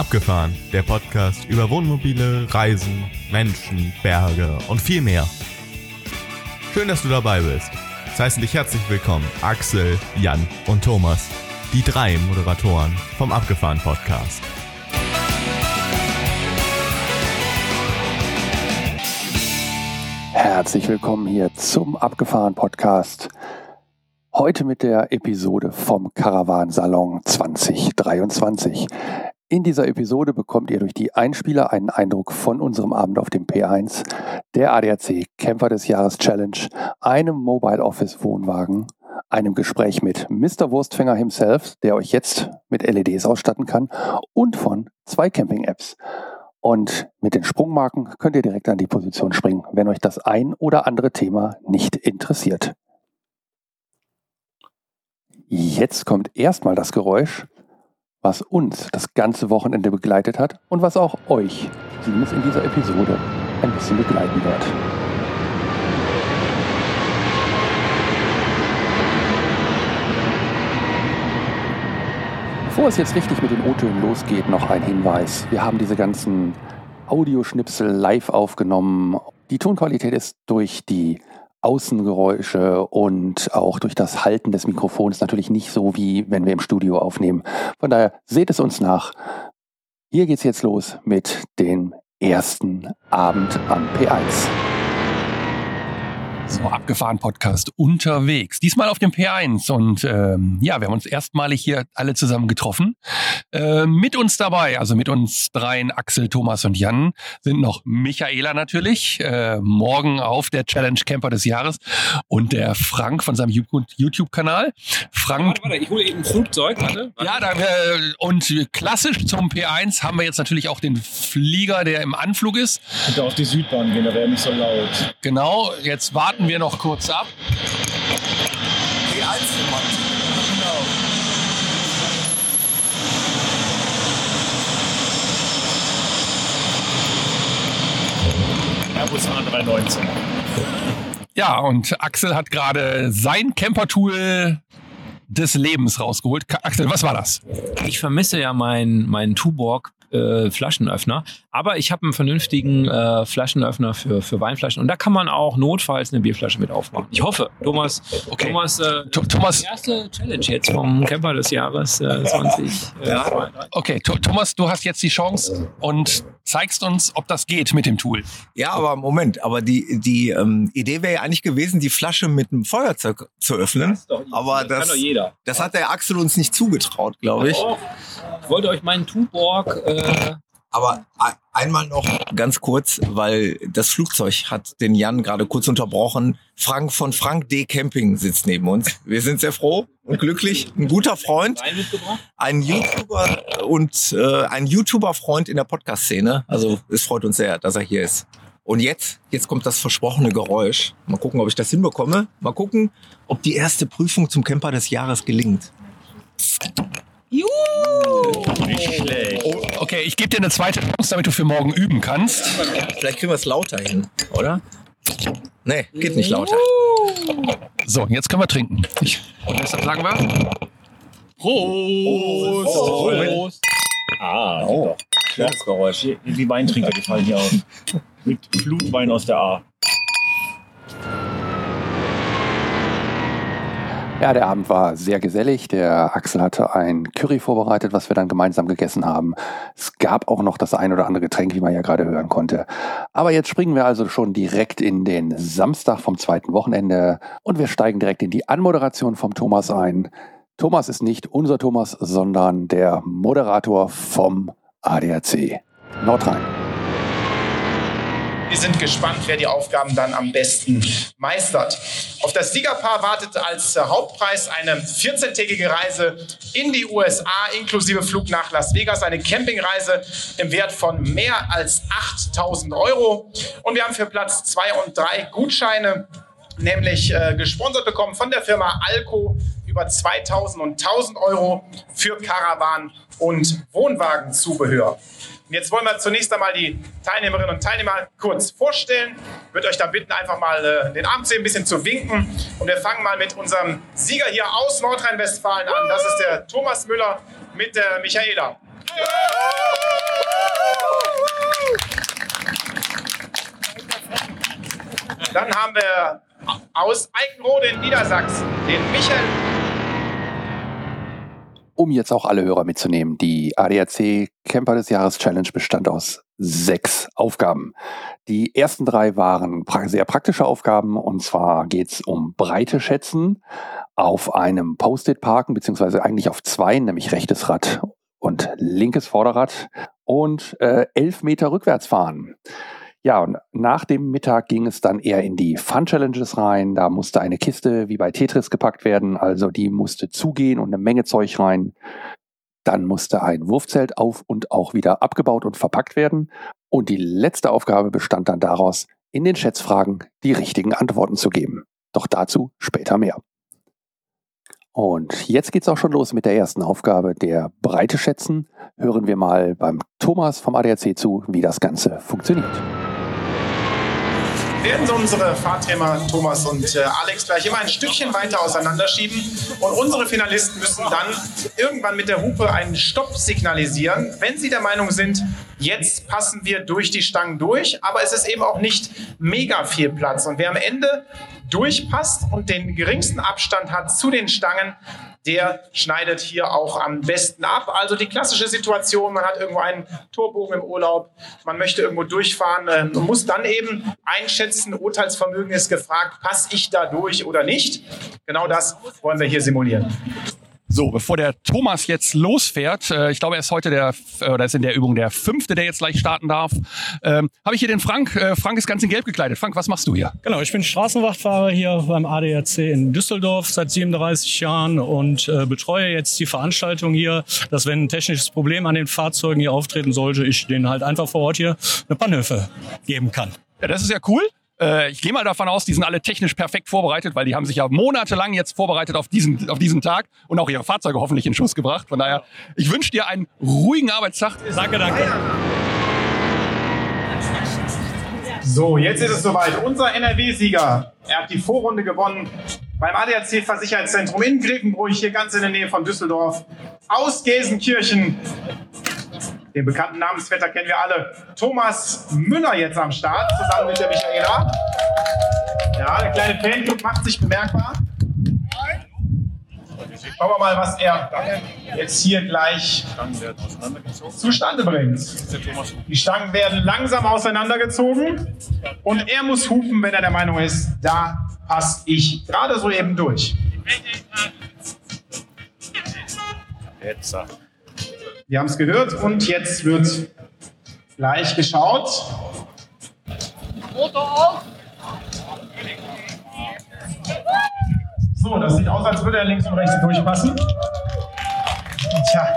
Abgefahren, der Podcast über Wohnmobile, Reisen, Menschen, Berge und viel mehr. Schön, dass du dabei bist. Es heißen dich herzlich willkommen Axel, Jan und Thomas, die drei Moderatoren vom Abgefahren Podcast. Herzlich willkommen hier zum Abgefahren Podcast. Heute mit der Episode vom Caravan-Salon 2023. In dieser Episode bekommt ihr durch die Einspieler einen Eindruck von unserem Abend auf dem P1, der ADAC Camper des Jahres Challenge, einem Mobile Office Wohnwagen, einem Gespräch mit Mr. Wurstfänger himself, der euch jetzt mit LEDs ausstatten kann, und von zwei Camping-Apps. Und mit den Sprungmarken könnt ihr direkt an die Position springen, wenn euch das ein oder andere Thema nicht interessiert. Jetzt kommt erstmal das Geräusch, was uns das ganze Wochenende begleitet hat und was auch euch zumindest in dieser Episode ein bisschen begleiten wird. Bevor es jetzt richtig mit den O-Tönen losgeht, noch ein Hinweis. Wir haben diese ganzen Audioschnipsel live aufgenommen. Die Tonqualität ist durch die Außengeräusche und auch durch das Halten des Mikrofons natürlich nicht so, wie wenn wir im Studio aufnehmen. Von daher seht es uns nach. Hier geht's jetzt los mit dem ersten Abend am P1. So, abgefahren Podcast unterwegs. Diesmal auf dem P1. Und ähm, ja, wir haben uns erstmalig hier alle zusammen getroffen. Äh, mit uns dabei, also mit uns dreien, Axel, Thomas und Jan, sind noch Michaela natürlich, äh, morgen auf der Challenge Camper des Jahres und der Frank von seinem YouTube-Kanal. Frank. Warte, warte, ich hole eben ein Flugzeug, warte. Ja, da, äh, und klassisch zum P1 haben wir jetzt natürlich auch den Flieger, der im Anflug ist. Bitte auf die Südbahn gehen, da wäre nicht so laut. Genau, jetzt warten wir noch kurz ab. Airbus A319. Ja, und Axel hat gerade sein Camper-Tool des Lebens rausgeholt. Axel, was war das? Ich vermisse ja meinen mein Tuborg äh, Flaschenöffner, aber ich habe einen vernünftigen äh, Flaschenöffner für, für Weinflaschen und da kann man auch notfalls eine Bierflasche mit aufmachen. Ich hoffe, Thomas, Okay. Thomas, äh, Th- Thomas, die erste Challenge jetzt vom Camper des Jahres äh, 20. Äh, 22. okay, Th- Thomas, du hast jetzt die Chance und zeigst uns, ob das geht mit dem Tool. Ja, aber Moment, aber die, die ähm, Idee wäre ja eigentlich gewesen, die Flasche mit einem Feuerzeug zu öffnen. ist doch easy. Aber kann das, doch jeder. das hat der Axel uns nicht zugetraut, glaube ich. Doch. Ich wollte euch meinen Tuborg äh, Aber ein- einmal noch ganz kurz, weil das Flugzeug hat den Jan gerade kurz unterbrochen. Frank von Frank D. Camping sitzt neben uns. Wir sind sehr froh und glücklich. Ein guter Freund, ein YouTuber und äh, ein YouTuber-Freund in der Podcast-Szene. Also es freut uns sehr, dass er hier ist. Und jetzt, jetzt kommt das versprochene Geräusch. Mal gucken, ob ich das hinbekomme. Mal gucken, ob die erste Prüfung zum Camper des Jahres gelingt. Nicht schlecht. Okay, ich gebe dir eine zweite Chance, damit du für morgen üben kannst. Vielleicht kriegen wir es lauter hin, oder? Nee, geht nicht lauter. So, jetzt können wir trinken. Ich, und deshalb sagen wir. Prost! Prost! Ah, oh. schönes Geräusch. Die, Weintrinker, die fallen hier auf. Mit Flutwein aus der A. Ja, der Abend war sehr gesellig. Der Axel hatte ein Curry vorbereitet, was wir dann gemeinsam gegessen haben. Es gab auch noch das ein oder andere Getränk, wie man ja gerade hören konnte. Aber jetzt springen wir also schon direkt in den Samstag vom zweiten Wochenende und wir steigen direkt in die Anmoderation vom Thomas ein. Thomas ist nicht unser Thomas, sondern der Moderator vom ADAC Nordrhein. Wir sind gespannt, wer die Aufgaben dann am besten meistert. Auf das Siegerpaar wartet als Hauptpreis eine 14-tägige Reise in die USA inklusive Flug nach Las Vegas, eine Campingreise im Wert von mehr als 8000 Euro. Und wir haben für Platz 2 und 3 Gutscheine nämlich äh, gesponsert bekommen von der Firma Alco über 2000 und 1000 Euro für Karawan und Wohnwagenzubehör. Und jetzt wollen wir zunächst einmal die Teilnehmerinnen und Teilnehmer kurz vorstellen. Ich würde euch dann bitten, einfach mal äh, den Arm zu ein bisschen zu winken. Und wir fangen mal mit unserem Sieger hier aus Nordrhein-Westfalen an. Das ist der Thomas Müller mit der Michaela. Dann haben wir aus Eickenrode in Niedersachsen den Michael um jetzt auch alle Hörer mitzunehmen. Die ADAC Camper des Jahres Challenge bestand aus sechs Aufgaben. Die ersten drei waren sehr praktische Aufgaben und zwar geht es um Breite schätzen auf einem Post-it parken, beziehungsweise eigentlich auf zwei, nämlich rechtes Rad und linkes Vorderrad und äh, elf Meter rückwärts fahren. Ja, und nach dem Mittag ging es dann eher in die Fun Challenges rein. Da musste eine Kiste wie bei Tetris gepackt werden, also die musste zugehen und eine Menge Zeug rein. Dann musste ein Wurfzelt auf und auch wieder abgebaut und verpackt werden. Und die letzte Aufgabe bestand dann daraus, in den Schätzfragen die richtigen Antworten zu geben. Doch dazu später mehr. Und jetzt geht's auch schon los mit der ersten Aufgabe der Breite schätzen. Hören wir mal beim Thomas vom ADAC zu, wie das Ganze funktioniert werden unsere Fahrträmer Thomas und äh, Alex gleich immer ein Stückchen weiter auseinanderschieben. Und unsere Finalisten müssen dann irgendwann mit der Hupe einen Stopp signalisieren, wenn sie der Meinung sind, jetzt passen wir durch die Stangen durch, aber es ist eben auch nicht mega viel Platz. Und wer am Ende durchpasst und den geringsten Abstand hat zu den Stangen, der schneidet hier auch am besten ab. Also die klassische Situation, man hat irgendwo einen Torbogen im Urlaub, man möchte irgendwo durchfahren, äh, man muss dann eben einschätzen, Urteilsvermögen ist gefragt, passe ich da durch oder nicht. Genau das wollen wir hier simulieren. So, bevor der Thomas jetzt losfährt, äh, ich glaube, er ist heute der, äh, oder ist in der Übung der fünfte, der jetzt gleich starten darf, ähm, habe ich hier den Frank. Äh, Frank ist ganz in Gelb gekleidet. Frank, was machst du hier? Genau, ich bin Straßenwachtfahrer hier beim ADAC in Düsseldorf seit 37 Jahren und äh, betreue jetzt die Veranstaltung hier, dass wenn ein technisches Problem an den Fahrzeugen hier auftreten sollte, ich denen halt einfach vor Ort hier eine Pannhilfe geben kann. Ja, das ist ja cool. Äh, ich gehe mal davon aus, die sind alle technisch perfekt vorbereitet, weil die haben sich ja monatelang jetzt vorbereitet auf diesen, auf diesen Tag und auch ihre Fahrzeuge hoffentlich in Schuss gebracht. Von daher, ich wünsche dir einen ruhigen Arbeitstag. Danke, danke. So, jetzt ist es soweit. Unser NRW-Sieger, er hat die Vorrunde gewonnen beim ADAC Versicherheitszentrum in Grevenbruch, hier ganz in der Nähe von Düsseldorf, aus Gelsenkirchen. Den bekannten Namensvetter kennen wir alle. Thomas Müller jetzt am Start, zusammen mit der Michaela. Ja, der kleine Fanclub macht sich bemerkbar. Schauen wir mal, was er jetzt hier gleich zustande bringt. Die Stangen werden langsam auseinandergezogen und er muss hupen, wenn er der Meinung ist, da passe ich gerade so eben durch. Jetzt. Wir haben es gehört und jetzt wird gleich geschaut. So, das sieht aus, als würde er links und rechts durchpassen. Tja.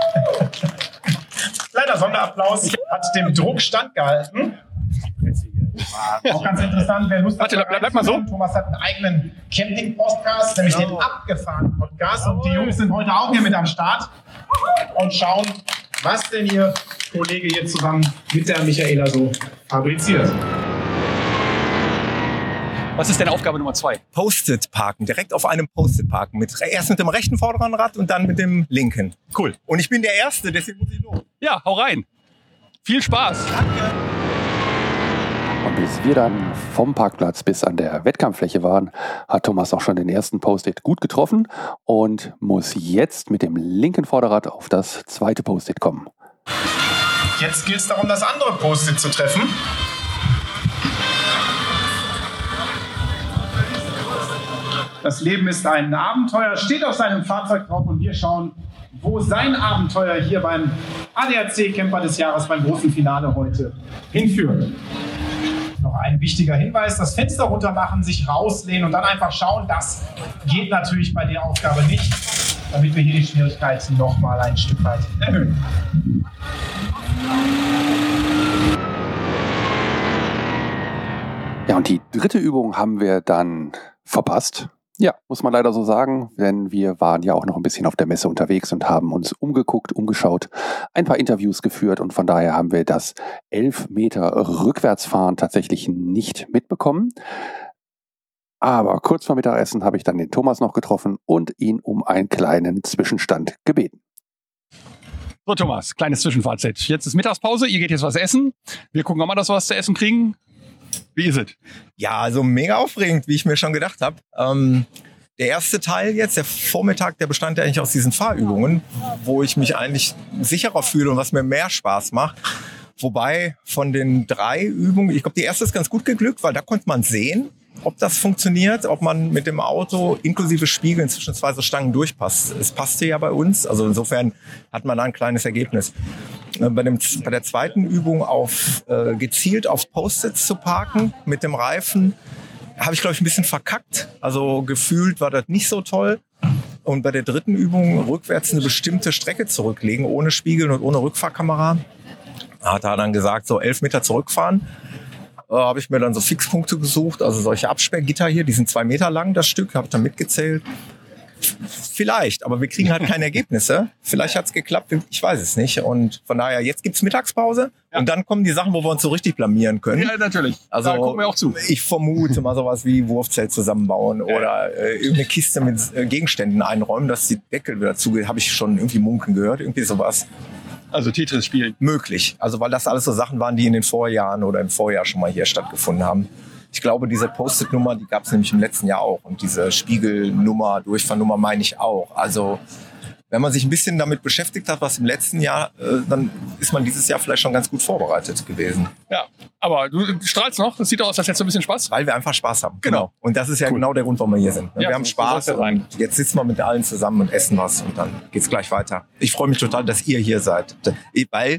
Kleiner Sonderapplaus hat dem Druck standgehalten. Auch ganz interessant, wer Lust hat. Warte, bleib, bleib mal so. Thomas hat einen eigenen Camping-Podcast, nämlich den Abgefahren-Podcast. Und die Jungs sind heute auch hier mit am Start und schauen, was denn Ihr Kollege hier zusammen mit der Michaela so fabriziert. Was ist denn Aufgabe Nummer zwei? Post-it parken, direkt auf einem Post-it parken. Mit, erst mit dem rechten vorderen Rad und dann mit dem linken. Cool. Und ich bin der Erste, deswegen muss ich los. Ja, hau rein. Viel Spaß. Danke. Und bis wir dann vom Parkplatz bis an der Wettkampffläche waren, hat Thomas auch schon den ersten Post-it gut getroffen und muss jetzt mit dem linken Vorderrad auf das zweite Post-it kommen. Jetzt gilt es darum, das andere Post-it zu treffen. Das Leben ist ein Abenteuer, steht auf seinem Fahrzeug drauf und wir schauen, wo sein Abenteuer hier beim ADAC Camper des Jahres beim großen Finale heute hinführt noch ein wichtiger Hinweis. Das Fenster runter machen, sich rauslehnen und dann einfach schauen. Das geht natürlich bei der Aufgabe nicht, damit wir hier die Schwierigkeit nochmal ein Stück weit erhöhen. Ja, und die dritte Übung haben wir dann verpasst. Ja, muss man leider so sagen, denn wir waren ja auch noch ein bisschen auf der Messe unterwegs und haben uns umgeguckt, umgeschaut, ein paar Interviews geführt und von daher haben wir das 11 Meter Rückwärtsfahren tatsächlich nicht mitbekommen. Aber kurz vor Mittagessen habe ich dann den Thomas noch getroffen und ihn um einen kleinen Zwischenstand gebeten. So, Thomas, kleines Zwischenfazit. Jetzt ist Mittagspause, ihr geht jetzt was essen. Wir gucken dass wir was zu essen kriegen. Wie ist es? Ja, also mega aufregend, wie ich mir schon gedacht habe. Ähm, der erste Teil jetzt, der Vormittag, der bestand ja eigentlich aus diesen Fahrübungen, wo ich mich eigentlich sicherer fühle und was mir mehr Spaß macht. Wobei von den drei Übungen, ich glaube, die erste ist ganz gut geglückt, weil da konnte man sehen, ob das funktioniert, ob man mit dem Auto inklusive Spiegeln zwischen zwei so Stangen durchpasst. Es passte ja bei uns, also insofern hat man da ein kleines Ergebnis. Äh, bei, dem, bei der zweiten Übung auf äh, gezielt auf Post-its zu parken mit dem Reifen, habe ich, glaube ich, ein bisschen verkackt. Also gefühlt war das nicht so toll. Und bei der dritten Übung rückwärts eine bestimmte Strecke zurücklegen, ohne Spiegel und ohne Rückfahrkamera, hat er dann gesagt, so elf Meter zurückfahren. Äh, habe ich mir dann so Fixpunkte gesucht, also solche Absperrgitter hier, die sind zwei Meter lang, das Stück, habe ich dann mitgezählt. Vielleicht, aber wir kriegen halt keine Ergebnisse. Vielleicht hat's geklappt, ich weiß es nicht. Und von daher, jetzt gibt's Mittagspause Ja. und dann kommen die Sachen, wo wir uns so richtig blamieren können. Ja, natürlich. Also da gucken wir auch zu. ich vermute mal sowas wie Wurfzelt zusammenbauen oder äh, irgendeine Kiste mit äh, Gegenständen einräumen, dass die Deckel wieder zugeht. Habe ich schon irgendwie munken gehört, irgendwie sowas Also Tetris spielen. möglich. Also weil das alles so Sachen waren, die in den Vorjahren oder im Vorjahr schon mal hier stattgefunden haben. Ich glaube, diese Post-it-Nummer, die gab es nämlich im letzten Jahr auch. Und diese Spiegelnummer, Durchfahrdnummer meine ich auch. Also wenn man sich ein bisschen damit beschäftigt hat, was im letzten Jahr, äh, dann ist man dieses Jahr vielleicht schon ganz gut vorbereitet gewesen. Ja, aber du strahlst noch. Das sieht aus, als hättest du ein bisschen Spaß. Weil wir einfach Spaß haben. Genau. Und das ist ja genau der Grund, warum wir hier sind. Ja, wir haben Spaß. Jetzt sitzen wir mit allen zusammen und essen was und dann geht's gleich weiter. Ich freue mich total, dass ihr hier seid. Weil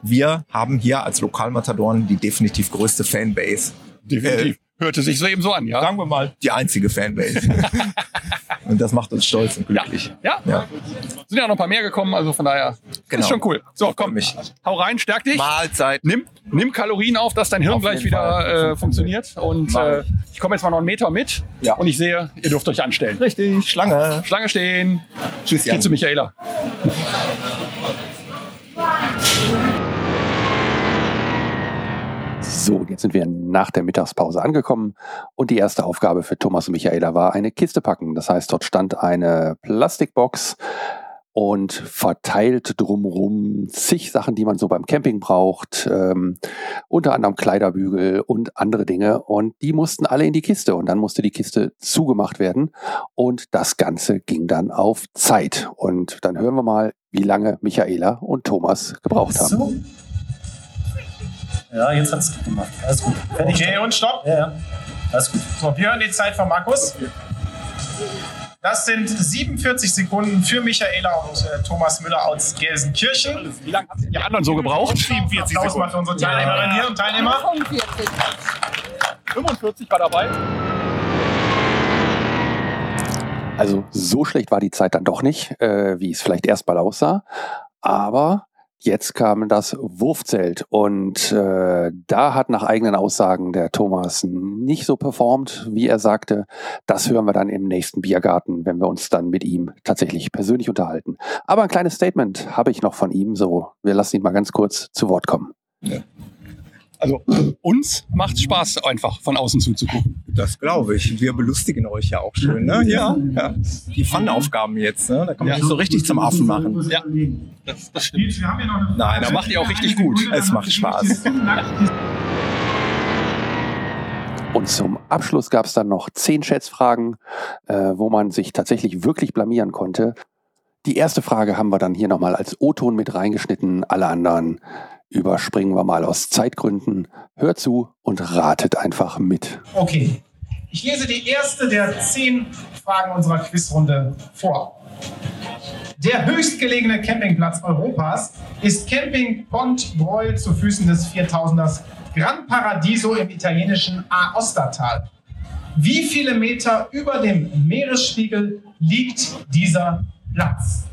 wir haben hier als Lokalmatadoren die definitiv größte Fanbase. Definitiv. Hörte sich so eben so an, ja? Sagen wir mal, die einzige Fanbase. und das macht uns stolz und glücklich. Ja. Ja. Sind ja noch ein paar mehr gekommen, also von daher Genau. ist schon cool. So, komm, mich. hau rein, stärk dich. Mahlzeit. Nimm, nimm Kalorien auf, dass dein Hirn Auf gleich wieder äh, funktioniert. Und äh, ich komme jetzt mal noch einen Meter mit Ja. und ich sehe, ihr dürft euch anstellen. Richtig, Schlange. Schlange stehen. Tschüss, Geht zu Jan. Michaela. So, jetzt sind wir nach der Mittagspause angekommen und die erste Aufgabe für Thomas und Michaela war eine Kiste packen. Das heißt, dort stand eine Plastikbox und verteilt drumrum zig Sachen, die man so beim Camping braucht, ähm, unter anderem Kleiderbügel und andere Dinge und die mussten alle in die Kiste und dann musste die Kiste zugemacht werden und das Ganze ging dann auf Zeit und dann hören wir mal, wie lange Michaela und Thomas gebraucht haben. So. Ja, jetzt hat's gemacht. Alles gut. Fertig. Okay, und stopp. Ja, ja. Alles gut. So, wir hören die Zeit von Markus. Das sind 47 Sekunden für Michaela und äh, Thomas Müller aus Gelsenkirchen. Wie lange habt ihr die anderen so gebraucht? 47 Applaus mal für unsere Teilnehmerinnen hier und Teilnehmer. 45 war dabei. Also so schlecht war die Zeit dann doch nicht, äh, wie es vielleicht erstmal aussah. Aber jetzt kam das Wurfzelt und äh, da hat nach eigenen Aussagen der Thomas nicht so performt, wie er sagte. Das hören wir dann im nächsten Biergarten, wenn wir uns dann mit ihm tatsächlich persönlich unterhalten. Aber ein kleines Statement habe ich noch von ihm, so wir lassen ihn mal ganz kurz zu Wort kommen. Also uns macht Spaß, einfach von außen zuzugucken. Das glaube ich. Wir belustigen euch ja auch schön, ne? Ja. ja. Die Fun-Aufgaben jetzt, ne? Da kann man Ja. sich so richtig zum Affen machen. Ja, das, das stimmt. Wir haben hier noch eine Nein, aber macht ihr auch richtig gut. Es macht Spaß. Und zum Abschluss gab es dann noch zehn Schätzfragen, äh, wo man sich tatsächlich wirklich blamieren konnte. Die erste Frage haben wir dann hier nochmal als O-Ton mit reingeschnitten. Alle anderen überspringen wir mal aus Zeitgründen. Hört zu und ratet einfach mit. Okay. Ich lese die erste der zehn Fragen unserer Quizrunde vor. Der höchstgelegene Campingplatz Europas ist Camping Pont Breuil zu Füßen des 4000ers Gran Paradiso im italienischen Aostatal. Wie viele Meter über dem Meeresspiegel liegt dieser Platz?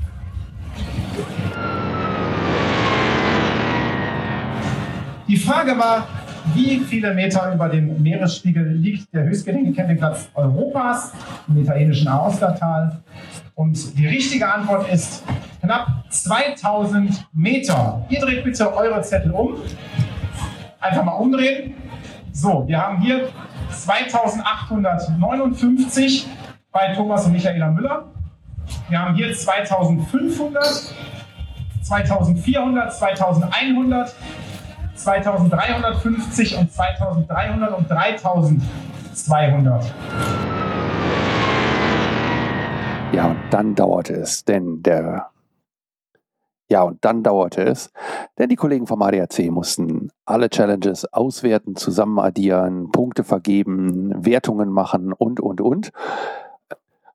Die Frage war, wie viele Meter über dem Meeresspiegel liegt der höchstgelegene Campingplatz Europas im italienischen Aostatal? Und die richtige Antwort ist knapp 2000 Meter. Ihr dreht bitte eure Zettel um. Einfach mal umdrehen. So, wir haben hier 2859 bei Thomas und Michaela Müller. Wir haben hier 2500, 2400, 2100, 2350 und 2300 und 3200. Ja, und dann dauerte es, denn der ja, und dann dauerte es, denn die Kollegen vom ADAC mussten alle Challenges auswerten, zusammen addieren, Punkte vergeben, Wertungen machen und, und, und.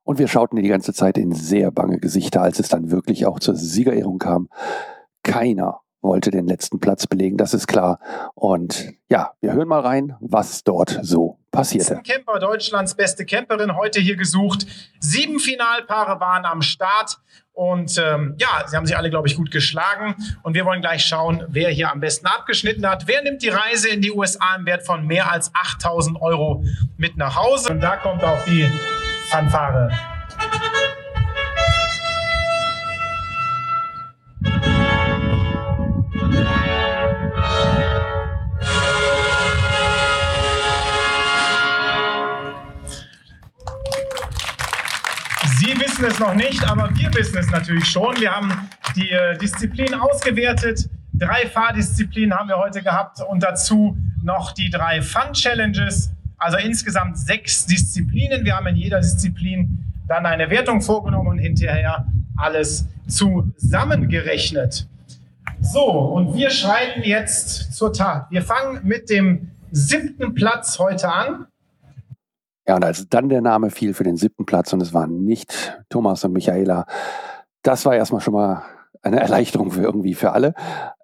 Und wir schauten die ganze Zeit in sehr bange Gesichter, als es dann wirklich auch zur Siegerehrung kam. Keiner wollte den letzten Platz belegen, das ist klar. Und ja, wir hören mal rein, was dort so passierte. Camper Deutschlands beste Camperin heute hier gesucht. Sieben Finalpaare waren am Start. Und ähm, ja, sie haben sich alle, glaube ich, gut geschlagen. Und wir wollen gleich schauen, wer hier am besten abgeschnitten hat. Wer nimmt die Reise in die USA im Wert von mehr als 8000 Euro mit nach Hause? Und da kommt auch die Fanfare. Es noch nicht, aber wir wissen es natürlich schon. Wir haben die äh, Disziplin ausgewertet. Drei Fahrdisziplinen haben wir heute gehabt und dazu noch die drei Fun-Challenges. Also insgesamt sechs Disziplinen. Wir haben in jeder Disziplin dann eine Wertung vorgenommen und hinterher alles zusammengerechnet. So, und wir schreiten jetzt zur Tat. Wir fangen mit dem siebten Platz heute an. Ja, und als dann der Name fiel für den siebten Platz und es waren nicht Thomas und Michaela, das war erstmal schon mal eine Erleichterung für irgendwie für alle.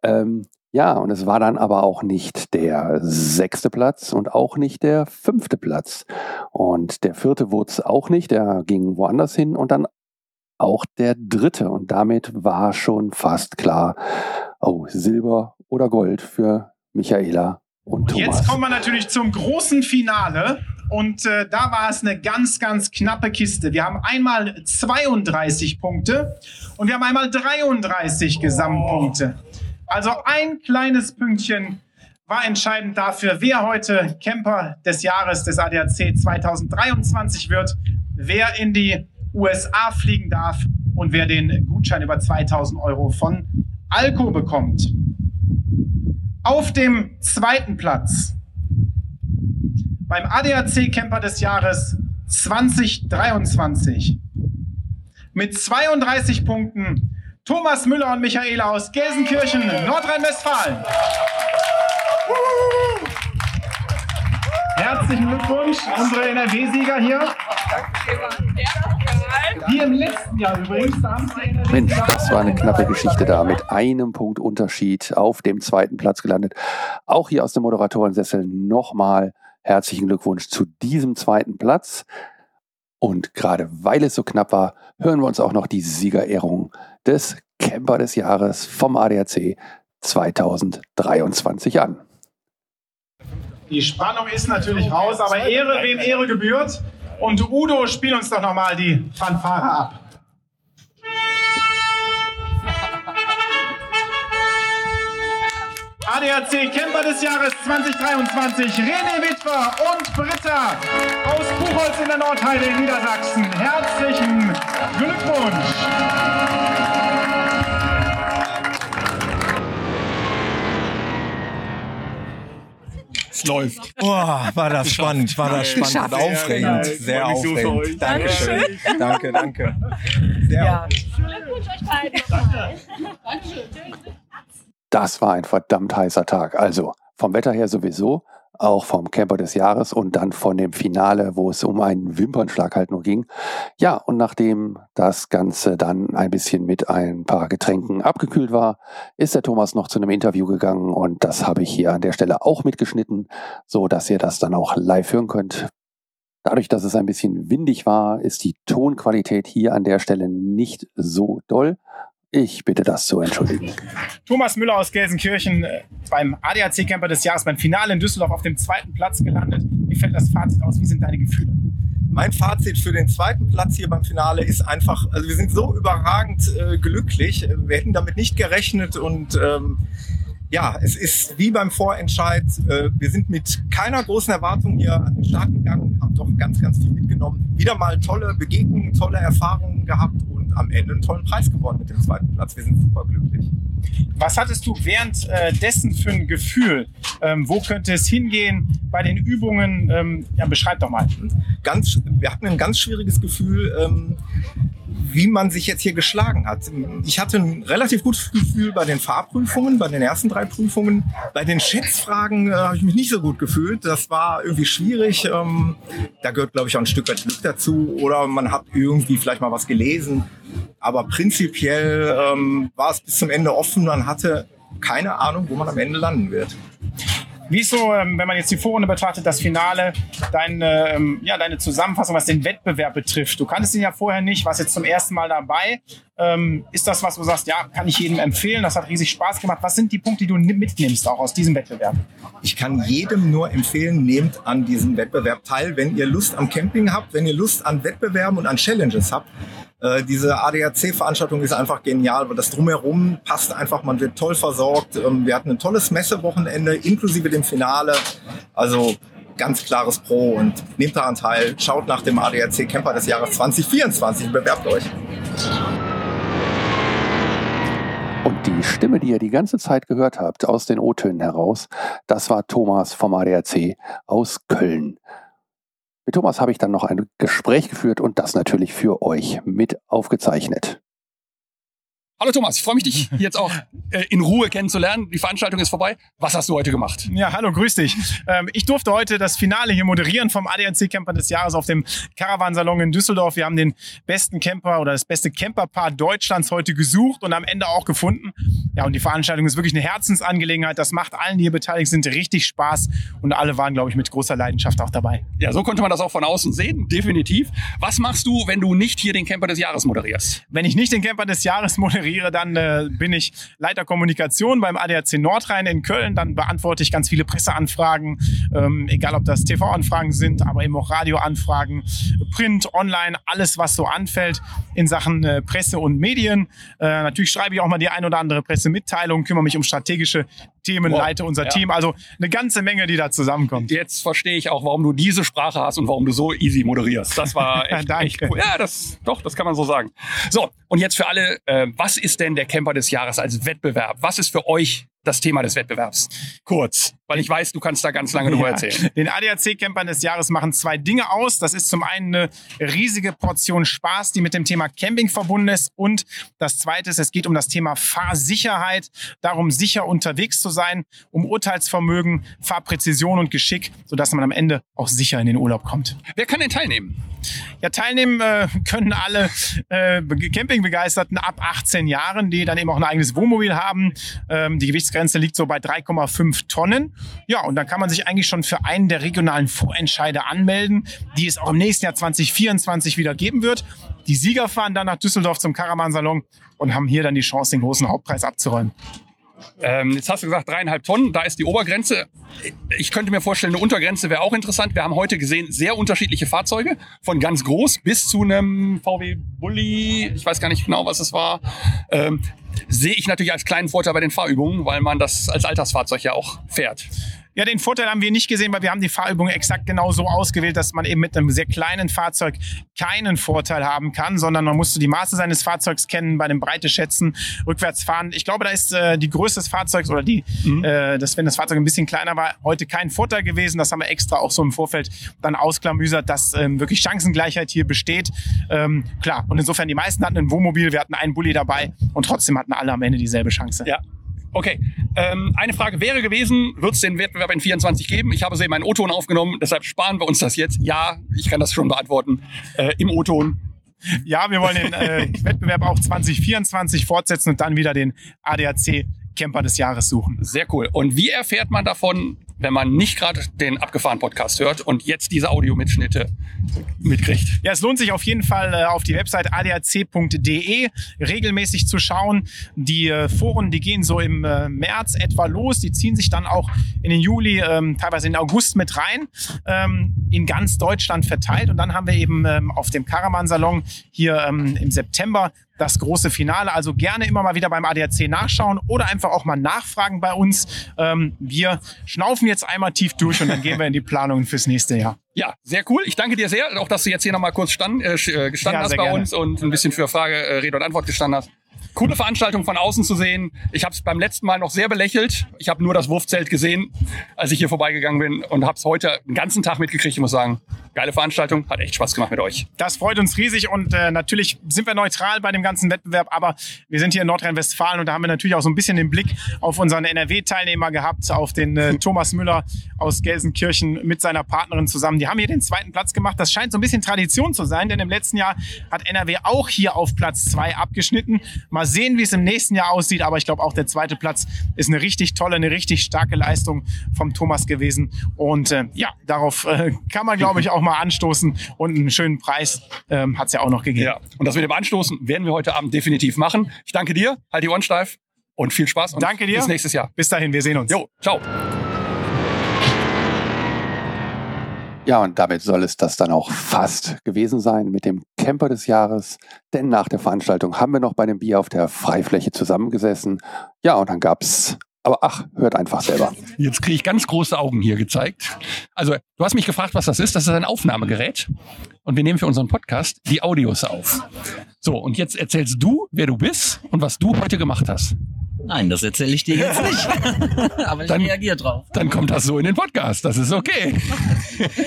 Ähm, ja, und es war dann aber auch nicht der sechste Platz und auch nicht der fünfte Platz. Und der vierte wurde es auch nicht, der ging woanders hin und dann auch der dritte. Und damit war schon fast klar, oh, Silber oder Gold für Michaela und Thomas. Jetzt kommen wir natürlich zum großen Finale. Und äh, da war es eine ganz, ganz knappe Kiste. Wir haben einmal 32 Punkte und wir haben einmal 33 Gesamtpunkte. Also ein kleines Pünktchen war entscheidend dafür, wer heute Camper des Jahres des ADAC 2023 wird, wer in die USA fliegen darf und wer den Gutschein über 2000 Euro von Alco bekommt. Auf dem zweiten Platz beim ADAC Camper des Jahres 2023 mit 32 Punkten Thomas Müller und Michaela aus Gelsenkirchen, Nordrhein-Westfalen. Herzlichen Glückwunsch, unsere NRW-Sieger hier. Die im letzten Jahr übrigens. Mensch, das war eine knappe Geschichte da mit einem Punkt Unterschied auf dem zweiten Platz gelandet. Auch hier aus dem Moderatorensessel nochmal herzlichen Glückwunsch zu diesem zweiten Platz. Und gerade weil es so knapp war, hören wir uns auch noch die Siegerehrung des Camper des Jahres vom ADAC 2023 an. Die Spannung ist natürlich raus, aber Ehre, wem Ehre gebührt. Und Udo, spiel uns doch nochmal die Fanfare ab. ADAC Camper des Jahres 2023, René Witwer und Britta aus Buchholz in der Nordheide in Niedersachsen. Herzlichen Glückwunsch! Es läuft. Oh, war das spannend, war das spannend und aufregend. Sehr aufregend. Dankeschön. Danke, danke. Sehr Ja. Glückwunsch euch beiden nochmal. Dankeschön. Das war ein verdammt heißer Tag. Also vom Wetter her sowieso, auch vom Camper des Jahres und dann von dem Finale, wo es um einen Wimpernschlag halt nur ging. Ja, und nachdem das Ganze dann ein bisschen mit ein paar Getränken abgekühlt war, ist der Thomas noch zu einem Interview gegangen und das habe ich hier an der Stelle auch mitgeschnitten, so dass ihr das dann auch live hören könnt. Dadurch, dass es ein bisschen windig war, ist die Tonqualität hier an der Stelle nicht so doll. Ich bitte das zu entschuldigen. Thomas Müller aus Gelsenkirchen äh, beim ADAC Camper des Jahres beim Finale in Düsseldorf auf dem zweiten Platz gelandet. Wie fällt das Fazit aus? Wie sind deine Gefühle? Mein Fazit für den zweiten Platz hier beim Finale ist einfach, also wir sind so überragend äh, glücklich. Wir hätten damit nicht gerechnet und ähm, ja, es ist wie beim Vorentscheid. Äh, wir sind mit keiner großen Erwartung hier an den Start gegangen und haben doch ganz, ganz viel mitgenommen. Wieder mal tolle Begegnungen, tolle Erfahrungen gehabt und am Ende einen tollen Preis gewonnen mit dem zweiten Platz. Wir sind super glücklich. Was hattest du währenddessen für ein Gefühl? Ähm, wo könnte es hingehen bei den Übungen? Ähm, ja, beschreib doch mal. Ganz, wir hatten ein ganz schwieriges Gefühl. Ähm, wie man sich jetzt hier geschlagen hat. Ich hatte ein relativ gutes Gefühl bei den Fahrprüfungen, bei den ersten drei Prüfungen. Bei den Schätzfragen äh, habe ich mich nicht so gut gefühlt. Das war irgendwie schwierig. Ähm, da gehört, glaube ich, auch ein Stück weit Glück dazu. Oder man hat irgendwie vielleicht mal was gelesen. Aber prinzipiell ähm, war es bis zum Ende offen. Man hatte keine Ahnung, wo man am Ende landen wird. Wie ist so, ähm, wenn man jetzt die Vorrunde betrachtet, das Finale, deine, ähm, ja, deine Zusammenfassung, was den Wettbewerb betrifft? Du kanntest ihn ja vorher nicht, warst jetzt zum ersten Mal dabei. Ähm, ist das was, wo du sagst, ja, kann ich jedem empfehlen, das hat riesig Spaß gemacht. Was sind die Punkte, die du mitnimmst auch aus diesem Wettbewerb? Ich kann jedem nur empfehlen, nehmt an diesem Wettbewerb teil, wenn ihr Lust am Camping habt, wenn ihr Lust an Wettbewerben und an Challenges habt. Äh, diese ADAC-Veranstaltung ist einfach genial, weil das drumherum passt einfach, man wird toll versorgt. Ähm, wir hatten ein tolles Messewochenende inklusive dem Finale. Also ganz klares Pro und nehmt daran teil. Schaut nach dem ADAC Camper des Jahres 2024 und bewerbt euch. Und die Stimme, die ihr die ganze Zeit gehört habt, aus den O-Tönen heraus, das war Thomas vom ADAC aus Köln. Mit Thomas habe ich dann noch ein Gespräch geführt und das natürlich für euch mit aufgezeichnet. Hallo Thomas, ich freue mich, dich jetzt auch äh, in Ruhe kennenzulernen. Die Veranstaltung ist vorbei. Was hast du heute gemacht? Ja, hallo, grüß dich. Ähm, ich durfte heute das Finale hier moderieren vom ADAC Camper des Jahres auf dem Caravansalon in Düsseldorf. Wir haben den besten Camper oder das beste Camperpaar Deutschlands heute gesucht und am Ende auch gefunden. Ja, und die Veranstaltung ist wirklich eine Herzensangelegenheit. Das macht allen, die hier beteiligt sind, richtig Spaß und alle waren, glaube ich, mit großer Leidenschaft auch dabei. Ja, so konnte man das auch von außen sehen, definitiv. Was machst du, wenn du nicht hier den Camper des Jahres moderierst? Wenn ich nicht den Camper des Jahres moderiere, dann äh, bin ich Leiter Kommunikation beim ADAC Nordrhein in Köln. Dann beantworte ich ganz viele Presseanfragen, ähm, egal ob das TV-Anfragen sind, aber eben auch Radioanfragen, Print, Online, alles, was so anfällt in Sachen äh, Presse und Medien. Äh, natürlich schreibe ich auch mal die ein oder andere Pressemitteilung, kümmere mich um strategische Themen, Wow. leite unser Ja. Team. Also eine ganze Menge, die da zusammenkommt. Jetzt verstehe ich auch, warum du diese Sprache hast und warum du so easy moderierst. Das war echt, echt cool. Ja, das, doch, das kann man so sagen. So, und jetzt für alle, äh, was ist denn der Camper des Jahres als Wettbewerb? Was ist für euch das Thema des Wettbewerbs? Kurz, weil ich weiß, du kannst da ganz lange drüber Ja. erzählen. Den ADAC-Campern des Jahres machen zwei Dinge aus. Das ist zum einen eine riesige Portion Spaß, die mit dem Thema Camping verbunden ist. Und das zweite ist, es geht um das Thema Fahrsicherheit, darum sicher unterwegs zu sein, um Urteilsvermögen, Fahrpräzision und Geschick, sodass man am Ende auch sicher in den Urlaub kommt. Wer kann denn teilnehmen? Ja, teilnehmen äh, können alle äh, Be- Campingbegeisterten ab 18 Jahren, die dann eben auch ein eigenes Wohnmobil haben. Ähm, die Gewichtsgrenze liegt so bei 3,5 Tonnen. Ja, und dann kann man sich eigentlich schon für einen der regionalen Vorentscheide anmelden, die es auch im nächsten Jahr 2024 wieder geben wird. Die Sieger fahren dann nach Düsseldorf zum Caravansalon und haben hier dann die Chance, den großen Hauptpreis abzuräumen. Ähm, jetzt hast du gesagt, dreieinhalb Tonnen, da ist die Obergrenze. Ich könnte mir vorstellen, eine Untergrenze wäre auch interessant. Wir haben heute gesehen sehr unterschiedliche Fahrzeuge, von ganz groß bis zu einem VW Bulli. Ich weiß gar nicht genau, was es war. Ähm, sehe ich natürlich als kleinen Vorteil bei den Fahrübungen, weil man das als Alltagsfahrzeug ja auch fährt. Ja, den Vorteil haben wir nicht gesehen, weil wir haben die Fahrübung exakt genau so ausgewählt, dass man eben mit einem sehr kleinen Fahrzeug keinen Vorteil haben kann, sondern man musste die Maße seines Fahrzeugs kennen, bei dem Breite schätzen, rückwärts fahren. Ich glaube, da ist äh, die Größe des Fahrzeugs oder die, äh, das, wenn das Fahrzeug ein bisschen kleiner war, heute kein Vorteil gewesen. Das haben wir extra auch so im Vorfeld dann ausklamüsert, dass ähm, wirklich Chancengleichheit hier besteht. Ähm, klar, und insofern die meisten hatten ein Wohnmobil, wir hatten einen Bulli dabei und trotzdem hatten alle am Ende dieselbe Chance. Ja. Okay, ähm, eine Frage wäre gewesen, wird es den Wettbewerb in 24 geben? Ich habe sie in meinen O-Ton aufgenommen, deshalb sparen wir uns das jetzt. Ja, ich kann das schon beantworten. Äh, Im O-Ton. Ja, wir wollen den äh, Wettbewerb auch 2024 fortsetzen und dann wieder den ADAC Camper des Jahres suchen. Sehr cool. Und wie erfährt man davon, wenn man nicht gerade den abgefahren Podcast hört und jetzt diese Audiomitschnitte mitkriegt? Ja, es lohnt sich auf jeden Fall äh, auf die Website adac.de regelmäßig zu schauen. Die äh, Foren, die gehen so im äh, März etwa los. Die ziehen sich dann auch in den Juli, ähm, teilweise in August mit rein, ähm, in ganz Deutschland verteilt. Und dann haben wir eben ähm, auf dem Karaman-Salon hier ähm, im September das große Finale. Also gerne immer mal wieder beim ADAC nachschauen oder einfach auch mal nachfragen bei uns. Wir schnaufen jetzt einmal tief durch und dann gehen wir in die Planungen fürs nächste Jahr. Ja, sehr cool. Ich danke dir sehr, auch dass du jetzt hier nochmal kurz stand, äh, äh, gestanden Ja, hast bei gerne. uns und ein bisschen für Frage, äh, Rede und Antwort gestanden hast. Coole Veranstaltung von außen zu sehen. Ich habe es beim letzten Mal noch sehr belächelt. Ich habe nur das Wurfzelt gesehen, als ich hier vorbeigegangen bin und habe es heute den ganzen Tag mitgekriegt. Ich muss sagen, geile Veranstaltung, hat echt Spaß gemacht mit euch. Das freut uns riesig und äh, natürlich sind wir neutral bei dem ganzen Wettbewerb, aber wir sind hier in Nordrhein-Westfalen und da haben wir natürlich auch so ein bisschen den Blick auf unseren NRW-Teilnehmer gehabt, auf den äh, Thomas Müller aus Gelsenkirchen mit seiner Partnerin zusammen. Die haben hier den zweiten Platz gemacht. Das scheint so ein bisschen Tradition zu sein, denn im letzten Jahr hat NRW auch hier auf Platz zwei abgeschnitten. Mal sehen, wie es im nächsten Jahr aussieht, aber ich glaube auch der zweite Platz ist eine richtig tolle, eine richtig starke Leistung vom Thomas gewesen und äh, ja, darauf äh, kann man glaube ich auch mal anstoßen und einen schönen Preis ähm, hat es ja auch noch gegeben. Ja, und das mit dem Anstoßen werden wir heute Abend definitiv machen. Ich danke dir, halt die Ohren steif und viel Spaß und Danke dir. bis nächstes Jahr. Bis dahin, wir sehen uns. Jo, ciao. Ja, und damit soll es das dann auch fast gewesen sein mit dem Camper des Jahres. Denn nach der Veranstaltung haben wir noch bei dem Bier auf der Freifläche zusammengesessen. Ja, und dann gab's. Aber ach, hört einfach selber. Jetzt kriege ich ganz große Augen hier gezeigt. Also, du hast mich gefragt, was das ist. Das ist ein Aufnahmegerät. Und wir nehmen für unseren Podcast die Audios auf. So, und jetzt erzählst du, wer du bist und was du heute gemacht hast. Nein, das erzähle ich dir jetzt nicht. Aber ich Dann- reagiere drauf. Dann kommt das so in den Podcast. Das ist okay.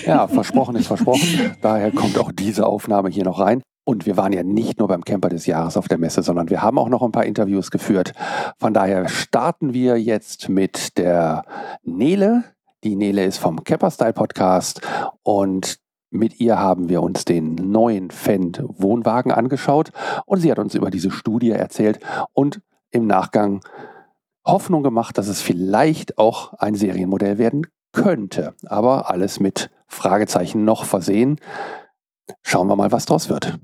Ja, versprochen ist versprochen. Daher kommt auch diese Aufnahme hier noch rein. Und wir waren ja nicht nur beim Camper des Jahres auf der Messe, sondern wir haben auch noch ein paar Interviews geführt. Von daher starten wir jetzt mit der Nele. Die Nele ist vom Camper Style Podcast und mit ihr haben wir uns den neuen Fendt Wohnwagen angeschaut und sie hat uns über diese Studie erzählt und im Nachgang Hoffnung gemacht, dass es vielleicht auch ein Serienmodell werden könnte. Aber alles mit Fragezeichen noch versehen. Schauen wir mal, was draus wird.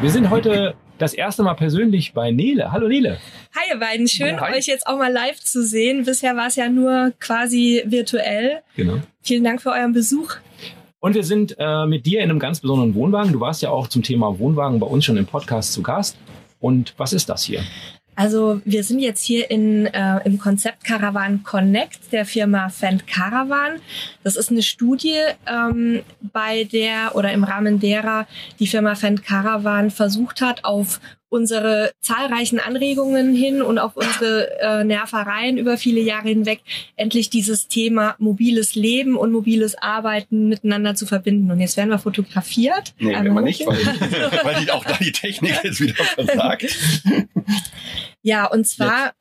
Wir sind heute das erste Mal persönlich bei Nele. Hallo Nele. Hi ihr beiden, schön hi. euch jetzt auch mal live zu sehen. Bisher war es ja nur quasi virtuell. Genau. Vielen Dank für euren Besuch. Und wir sind äh, mit dir in einem ganz besonderen Wohnwagen. Du warst ja auch zum Thema Wohnwagen bei uns schon im Podcast zu Gast. Und was ist das hier? Also wir sind jetzt hier in, äh, im Konzept Caravan Connect der Firma Fendt Caravan. Das ist eine Studie, ähm, bei der oder im Rahmen derer die Firma Fendt Caravan versucht hat, auf unsere zahlreichen Anregungen hin und auf unsere äh, Nervereien über viele Jahre hinweg endlich dieses Thema mobiles Leben und mobiles Arbeiten miteinander zu verbinden. Und jetzt werden wir fotografiert. Nee, Einmal immer nicht, weil, weil die, auch da die Technik jetzt wieder versagt. Ja, und zwar.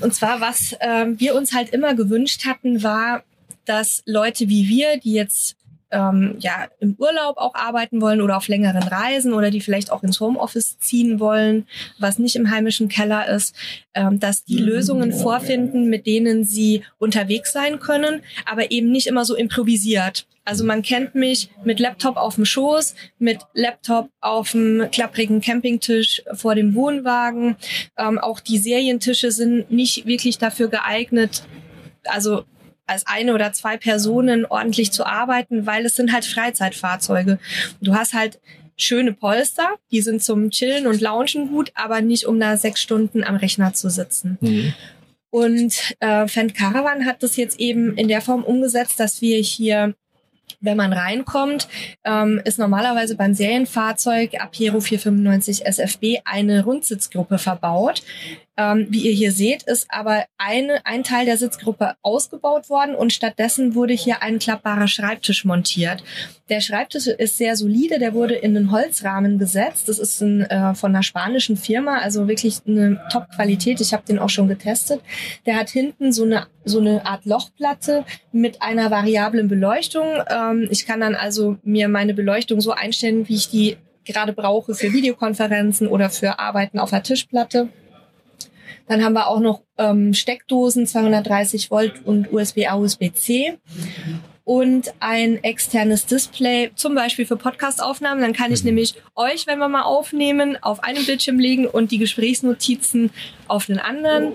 Und zwar, was ähm, wir uns halt immer gewünscht hatten, war, dass Leute wie wir, die jetzt ähm, ja im Urlaub auch arbeiten wollen oder auf längeren Reisen oder die vielleicht auch ins Homeoffice ziehen wollen, was nicht im heimischen Keller ist, ähm, dass die Lösungen vorfinden, mit denen sie unterwegs sein können, aber eben nicht immer so improvisiert. Also man kennt mich mit Laptop auf dem Schoß, mit Laptop auf dem klapprigen Campingtisch vor dem Wohnwagen. Ähm, auch die Serientische sind nicht wirklich dafür geeignet, also als eine oder zwei Personen ordentlich zu arbeiten, weil es sind halt Freizeitfahrzeuge. Du hast halt schöne Polster, die sind zum Chillen und Loungen gut, aber nicht um da sechs Stunden am Rechner zu sitzen. Und äh, Fendt Caravan hat das jetzt eben in der Form umgesetzt, dass wir hier wenn man reinkommt, ähm, ist normalerweise beim Serienfahrzeug Apiero 495 SFB eine Rundsitzgruppe verbaut. Ähm, wie ihr hier seht, ist aber eine, ein Teil der Sitzgruppe ausgebaut worden und stattdessen wurde hier ein klappbarer Schreibtisch montiert. Der Schreibtisch ist sehr solide, der wurde in einen Holzrahmen gesetzt. Das ist ein, äh, von einer spanischen Firma, also wirklich eine Top-Qualität. Ich habe den auch schon getestet. Der hat hinten so eine, so eine Art Lochplatte mit einer variablen Beleuchtung. Ähm, ich kann dann also mir meine Beleuchtung so einstellen, wie ich die gerade brauche für Videokonferenzen oder für Arbeiten auf der Tischplatte. Dann haben wir auch noch ähm, Steckdosen, 230 Volt und USB-A, USB-C und ein externes Display, zum Beispiel für Podcast-Aufnahmen. Dann kann ich nämlich euch, wenn wir mal aufnehmen, auf einem Bildschirm legen und die Gesprächsnotizen auf den anderen.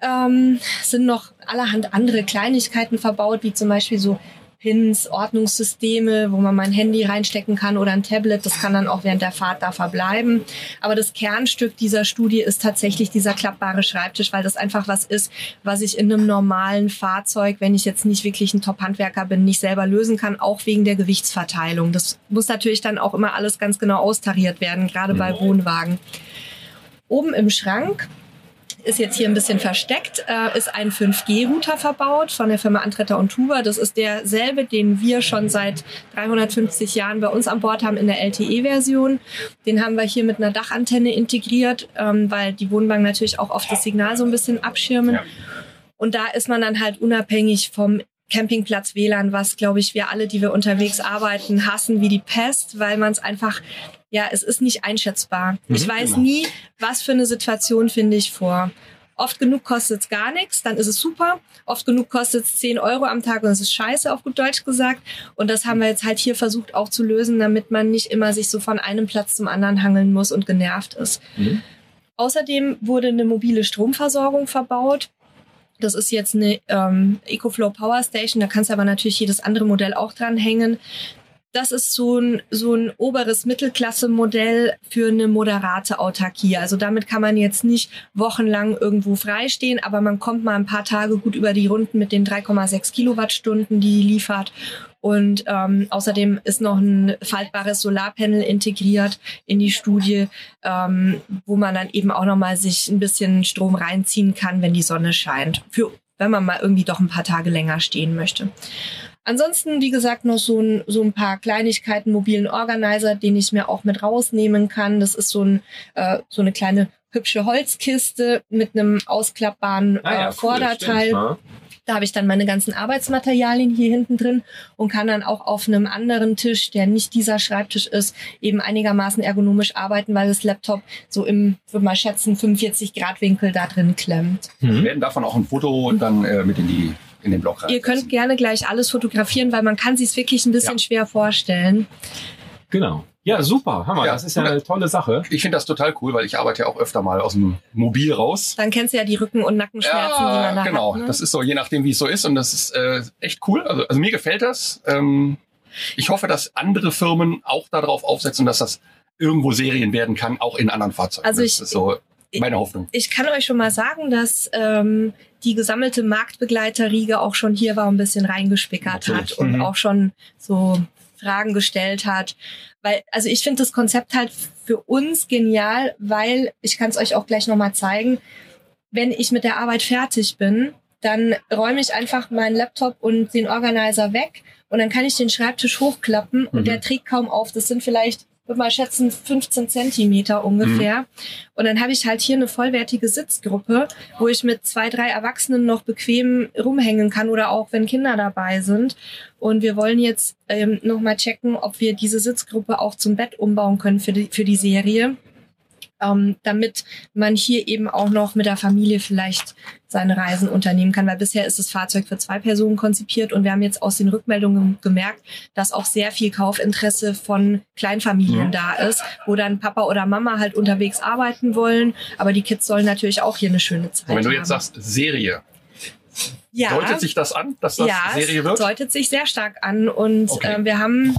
Ähm, sind noch allerhand andere Kleinigkeiten verbaut, wie zum Beispiel so Pins, Ordnungssysteme, wo man mein Handy reinstecken kann oder ein Tablet. Das kann dann auch während der Fahrt da verbleiben. Aber das Kernstück dieser Studie ist tatsächlich dieser klappbare Schreibtisch, weil das einfach was ist, was ich in einem normalen Fahrzeug, wenn ich jetzt nicht wirklich ein Top-Handwerker bin, nicht selber lösen kann, auch wegen der Gewichtsverteilung. Das muss natürlich dann auch immer alles ganz genau austariert werden, gerade bei Wohnwagen. Oben im Schrank ist jetzt hier ein bisschen versteckt, äh, ist ein 5G-Router verbaut von der Firma Antretter und Tuba. Das ist derselbe, den wir schon seit 350 Jahren bei uns an Bord haben in der LTE-Version. Den haben wir hier mit einer Dachantenne integriert, ähm, weil die Wohnwagen natürlich auch oft das Signal so ein bisschen abschirmen. Ja. Und da ist man dann halt unabhängig vom Campingplatz WLAN, was glaube ich wir alle, die wir unterwegs arbeiten, hassen wie die Pest, weil man es einfach ja, es ist nicht einschätzbar. Mhm, ich weiß genau. nie, was für eine Situation finde ich vor. Oft genug kostet es gar nichts, dann ist es super. Oft genug kostet es 10 Euro am Tag und es ist scheiße, auf gut Deutsch gesagt. Und das haben wir jetzt halt hier versucht auch zu lösen, damit man nicht immer sich so von einem Platz zum anderen hangeln muss und genervt ist. Mhm. Außerdem wurde eine mobile Stromversorgung verbaut. Das ist jetzt eine ähm, EcoFlow Power Station. Da kannst du aber natürlich jedes andere Modell auch dranhängen das ist so ein, so ein oberes Mittelklasse-Modell für eine moderate Autarkie. Also damit kann man jetzt nicht wochenlang irgendwo freistehen, aber man kommt mal ein paar Tage gut über die Runden mit den 3,6 Kilowattstunden, die die liefert. Und ähm, außerdem ist noch ein faltbares Solarpanel integriert in die Studie, ähm, wo man dann eben auch nochmal sich ein bisschen Strom reinziehen kann, wenn die Sonne scheint. Für wenn man mal irgendwie doch ein paar Tage länger stehen möchte. Ansonsten, wie gesagt, noch so ein, so ein paar Kleinigkeiten, mobilen Organizer, den ich mir auch mit rausnehmen kann. Das ist so, ein, äh, so eine kleine hübsche Holzkiste mit einem ausklappbaren ah, ja, äh, Vorderteil. Cool, da habe ich dann meine ganzen Arbeitsmaterialien hier hinten drin und kann dann auch auf einem anderen Tisch, der nicht dieser Schreibtisch ist, eben einigermaßen ergonomisch arbeiten, weil das Laptop so im, würde mal schätzen, 45 Grad Winkel da drin klemmt. Mhm. Wir werden davon auch ein Foto dann äh, mit in die in den Blog rein. Ihr könnt gerne gleich alles fotografieren, weil man kann sich wirklich ein bisschen ja. schwer vorstellen. Genau. Ja, super, Hammer. Ja, das ist ja eine tolle Sache. Ich finde das total cool, weil ich arbeite ja auch öfter mal aus dem Mobil raus. Dann kennst du ja die Rücken- und Nackenschmerzen, ja, die man da genau. hat. Genau, ne? das ist so, je nachdem, wie es so ist. Und das ist äh, echt cool. Also, also mir gefällt das. Ähm, ich hoffe, dass andere Firmen auch darauf aufsetzen, dass das irgendwo Serien werden kann, auch in anderen Fahrzeugen. Also ich, das ist so meine Hoffnung. Ich kann euch schon mal sagen, dass ähm, die gesammelte Marktbegleiterriege auch schon hier war, ein bisschen reingespickert Natürlich. hat und mhm. auch schon so Fragen gestellt hat. Weil, also ich finde das Konzept halt für uns genial, weil ich kann es euch auch gleich nochmal zeigen. Wenn ich mit der Arbeit fertig bin, dann räume ich einfach meinen Laptop und den Organizer weg und dann kann ich den Schreibtisch hochklappen und mhm. der trägt kaum auf. Das sind vielleicht würde mal schätzen, 15 Zentimeter ungefähr. Mhm. Und dann habe ich halt hier eine vollwertige Sitzgruppe, wo ich mit zwei, drei Erwachsenen noch bequem rumhängen kann oder auch wenn Kinder dabei sind. Und wir wollen jetzt ähm, nochmal checken, ob wir diese Sitzgruppe auch zum Bett umbauen können für die, für die Serie ähm, damit man hier eben auch noch mit der Familie vielleicht seine Reisen unternehmen kann, weil bisher ist das Fahrzeug für zwei Personen konzipiert und wir haben jetzt aus den Rückmeldungen gemerkt, dass auch sehr viel Kaufinteresse von Kleinfamilien mhm. da ist, wo dann Papa oder Mama halt unterwegs arbeiten wollen, aber die Kids sollen natürlich auch hier eine schöne Zeit haben. Und wenn du jetzt sagst Serie, ja. Deutet sich das an, dass das ja, Serie wird? Ja, deutet sich sehr stark an. Und okay. äh, wir haben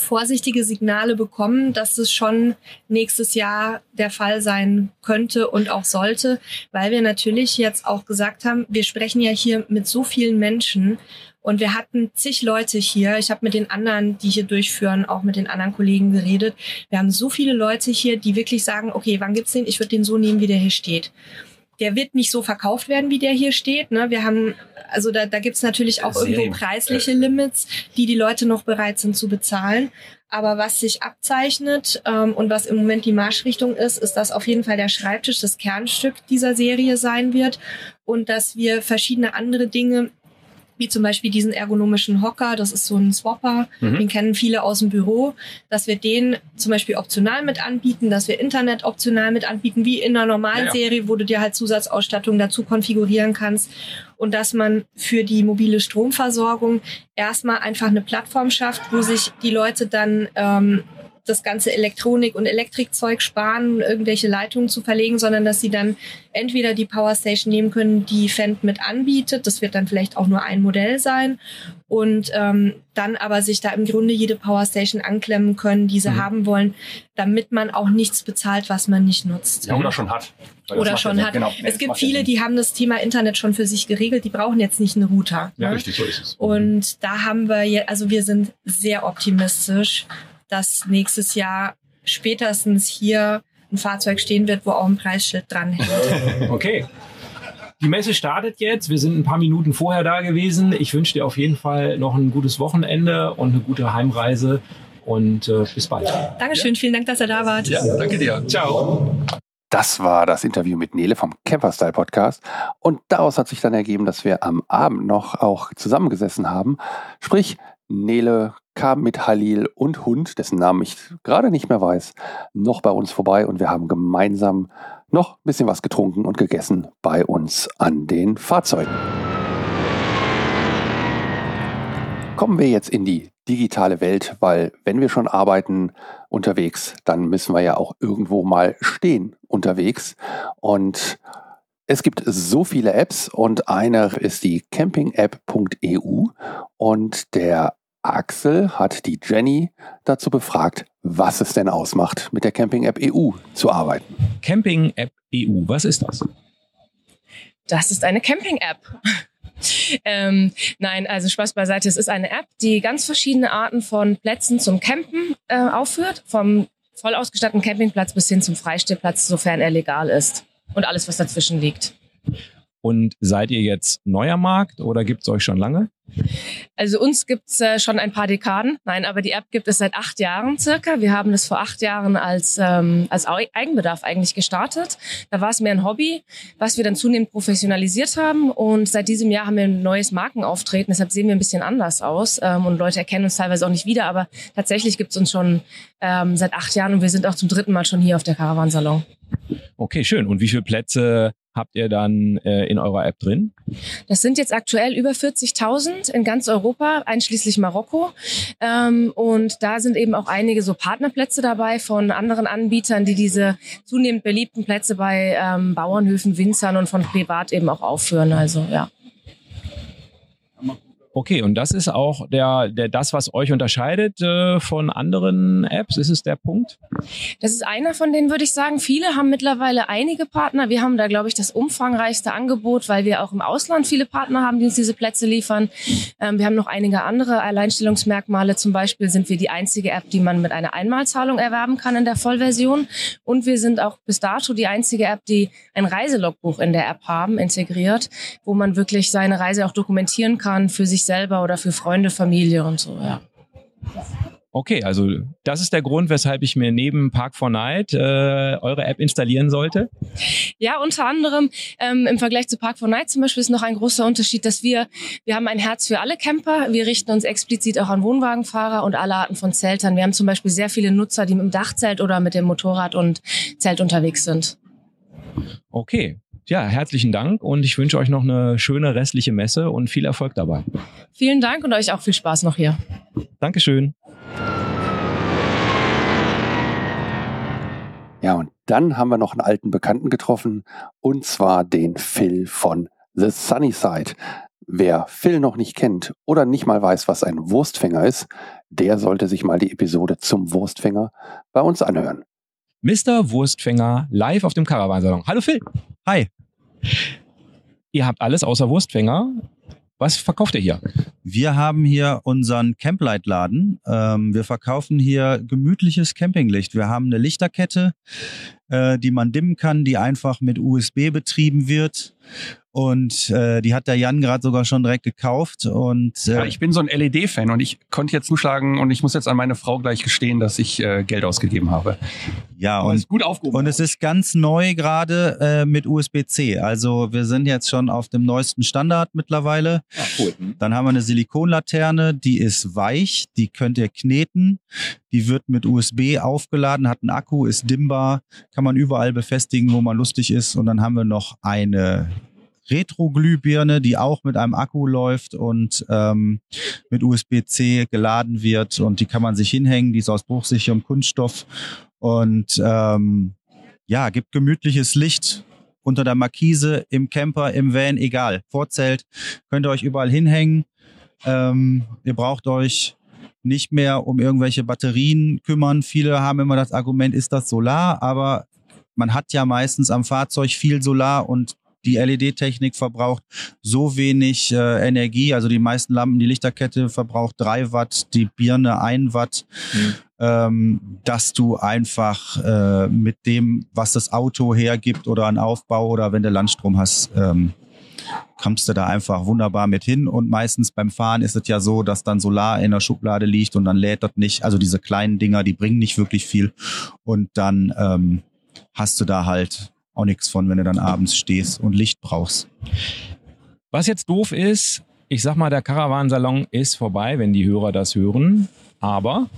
vorsichtige Signale bekommen, dass es schon nächstes Jahr der Fall sein könnte und auch sollte, weil wir natürlich jetzt auch gesagt haben, wir sprechen ja hier mit so vielen Menschen und wir hatten zig Leute hier. Ich habe mit den anderen, die hier durchführen, auch mit den anderen Kollegen geredet. Wir haben so viele Leute hier, die wirklich sagen, okay, wann gibt's den? Ich würde den so nehmen, wie der hier steht der wird nicht so verkauft werden, wie der hier steht. Ne? Wir haben, also da, da gibt's natürlich auch Serien. irgendwo preisliche Limits, die die Leute noch bereit sind zu bezahlen. Aber was sich abzeichnet ähm, und was im Moment die Marschrichtung ist, ist, dass auf jeden Fall der Schreibtisch das Kernstück dieser Serie sein wird und dass wir verschiedene andere Dinge wie zum Beispiel diesen ergonomischen Hocker, das ist so ein Swapper, Mhm. den kennen viele aus dem Büro, dass wir den zum Beispiel optional mit anbieten, dass wir Internet optional mit anbieten, wie in einer normalen Ja. Serie, wo du dir halt Zusatzausstattung dazu konfigurieren kannst und dass man für die mobile Stromversorgung erstmal einfach eine Plattform schafft, wo sich die Leute dann ähm, das ganze Elektronik- und Elektrikzeug sparen, irgendwelche Leitungen zu verlegen, sondern dass sie dann entweder die Powerstation nehmen können, die Fendt mit anbietet. Das wird dann vielleicht auch nur ein Modell sein. Und ähm, dann aber sich da im Grunde jede Powerstation anklemmen können, die sie Mhm. haben wollen, damit man auch nichts bezahlt, was man nicht nutzt. Ja, oder schon hat. Oder schon ja hat. Genau. Es gibt viele, die haben das Thema Internet schon für sich geregelt. Die brauchen jetzt nicht einen Router. Ja, ne? richtig, so ist es. Und da haben wir, also wir sind sehr optimistisch, dass nächstes Jahr spätestens hier ein Fahrzeug stehen wird, wo auch ein Preisschild dran hängt. Okay. Die Messe startet jetzt. Wir sind ein paar Minuten vorher da gewesen. Ich wünsche dir auf jeden Fall noch ein gutes Wochenende und eine gute Heimreise. Und äh, bis bald. Dankeschön, vielen Dank, dass ihr da wart. danke dir. Ciao. Das war das Interview mit Nele vom Camperstyle Podcast. Und daraus hat sich dann ergeben, dass wir am Abend noch auch zusammengesessen haben. Sprich, Nele kam mit Halil und Hund, dessen Namen ich gerade nicht mehr weiß, noch bei uns vorbei und wir haben gemeinsam noch ein bisschen was getrunken und gegessen bei uns an den Fahrzeugen. Kommen wir jetzt in die digitale Welt, weil wenn wir schon arbeiten unterwegs, dann müssen wir ja auch irgendwo mal stehen unterwegs. Und es gibt so viele Apps und eine ist die campingapp.eu und der Axel hat die Jenny dazu befragt, was es denn ausmacht, mit der Camping App EU zu arbeiten. Camping App EU, was ist das? Das ist eine Camping-App. ähm, nein, also Spaß beiseite. Es ist eine App, die ganz verschiedene Arten von Plätzen zum Campen äh, aufführt. Vom voll ausgestatteten Campingplatz bis hin zum Freistehplatz, sofern er legal ist. Und alles, was dazwischen liegt. Und seid ihr jetzt neuer Markt oder gibt es euch schon lange? Also uns gibt's äh, schon ein paar Dekaden. Nein, aber die App gibt es seit acht Jahren circa. Wir haben das vor acht Jahren als, ähm, als Eigenbedarf eigentlich gestartet. Da war es mehr ein Hobby, was wir dann zunehmend professionalisiert haben. Und seit diesem Jahr haben wir ein neues Markenauftreten. Deshalb sehen wir ein bisschen anders aus. Ähm, und Leute erkennen uns teilweise auch nicht wieder. Aber tatsächlich gibt's uns schon ähm, seit acht Jahren und wir sind auch zum dritten Mal schon hier auf der Caravansalon. Okay, schön. Und wie viele Plätze habt ihr dann äh, in eurer App drin? Das sind jetzt aktuell über 40.000 in ganz Europa, einschließlich Marokko. Ähm, und da sind eben auch einige so Partnerplätze dabei von anderen Anbietern, die diese zunehmend beliebten Plätze bei ähm, Bauernhöfen, Winzern und von Privat eben auch aufführen. Also ja. Okay, und das ist auch der, der das, was euch unterscheidet äh, von anderen Apps. Ist es der Punkt? Das ist einer von denen, würde ich sagen. Viele haben mittlerweile einige Partner. Wir haben da, glaube ich, das umfangreichste Angebot, weil wir auch im Ausland viele Partner haben, die uns diese Plätze liefern. Ähm, wir haben noch einige andere Alleinstellungsmerkmale. Zum Beispiel sind wir die einzige App, die man mit einer Einmalzahlung erwerben kann in der Vollversion. Und wir sind auch bis dato die einzige App, die ein Reiselogbuch in der App haben, integriert, wo man wirklich seine Reise auch dokumentieren kann für sich selber oder für Freunde, Familie und so, ja. Okay, also das ist der Grund, weshalb ich mir neben Park 4 Night äh, eure App installieren sollte. Ja, unter anderem ähm, im Vergleich zu Park 4 Night zum Beispiel ist noch ein großer Unterschied, dass wir, wir haben ein Herz für alle Camper. Wir richten uns explizit auch an Wohnwagenfahrer und alle Arten von Zeltern. Wir haben zum Beispiel sehr viele Nutzer, die mit dem Dachzelt oder mit dem Motorrad und Zelt unterwegs sind. Okay, ja, herzlichen Dank und ich wünsche euch noch eine schöne restliche Messe und viel Erfolg dabei. Vielen Dank und euch auch viel Spaß noch hier. Dankeschön. Ja, und dann haben wir noch einen alten Bekannten getroffen, und zwar den Phil von The Sunny Side. Wer Phil noch nicht kennt oder nicht mal weiß, was ein Wurstfänger ist, der sollte sich mal die Episode zum Wurstfänger bei uns anhören. Mr. Wurstfänger live auf dem Caravansalon. Hallo Phil. Hi. Ihr habt alles außer Wurstfänger. Was verkauft ihr hier? Wir haben hier unseren Camplight-Laden. Ähm, wir verkaufen hier gemütliches Campinglicht. Wir haben eine Lichterkette, äh, die man dimmen kann, die einfach mit USB betrieben wird. Und äh, die hat der Jan gerade sogar schon direkt gekauft. Und äh, Ja, ich bin so ein LED-Fan und ich konnte jetzt zuschlagen und ich muss jetzt an meine Frau gleich gestehen, dass ich äh, Geld ausgegeben habe. Ja, und, ist gut aufgehoben. und es ist ganz neu gerade äh, mit USB-C. Also wir sind jetzt schon auf dem neuesten Standard mittlerweile. Ah, cool. Dann haben wir eine Silikonlaterne, die ist weich, die könnt ihr kneten. Die wird mit USB aufgeladen, hat einen Akku, ist dimmbar, kann man überall befestigen, wo man lustig ist. Und dann haben wir noch eine Retro-Glühbirne, die auch mit einem Akku läuft und ähm, mit USB-C geladen wird. Und die kann man sich hinhängen, die ist aus bruchsicherem Kunststoff und ähm, ja, gibt gemütliches Licht unter der Markise, im Camper, im Van, egal. Vorzelt, könnt ihr euch überall hinhängen. Ähm, ihr braucht euch nicht mehr um irgendwelche Batterien kümmern. Viele haben immer das Argument, ist das Solar? Aber man hat ja meistens am Fahrzeug viel Solar und die LED-Technik verbraucht so wenig äh, Energie. Also die meisten Lampen, die Lichterkette verbraucht drei Watt, die Birne ein Watt. Ähm, dass du einfach äh, mit dem, was das Auto hergibt oder an Aufbau oder wenn du Landstrom hast, ähm, kommst du da einfach wunderbar mit hin. Und meistens beim Fahren ist es ja so, dass dann Solar in der Schublade liegt und dann lädt das nicht. Also diese kleinen Dinger, die bringen nicht wirklich viel. Und dann ähm, hast du da halt auch nichts von, wenn du dann abends stehst und Licht brauchst. Was jetzt doof ist, ich sag mal, der Caravansalon ist vorbei, wenn die Hörer das hören. Aber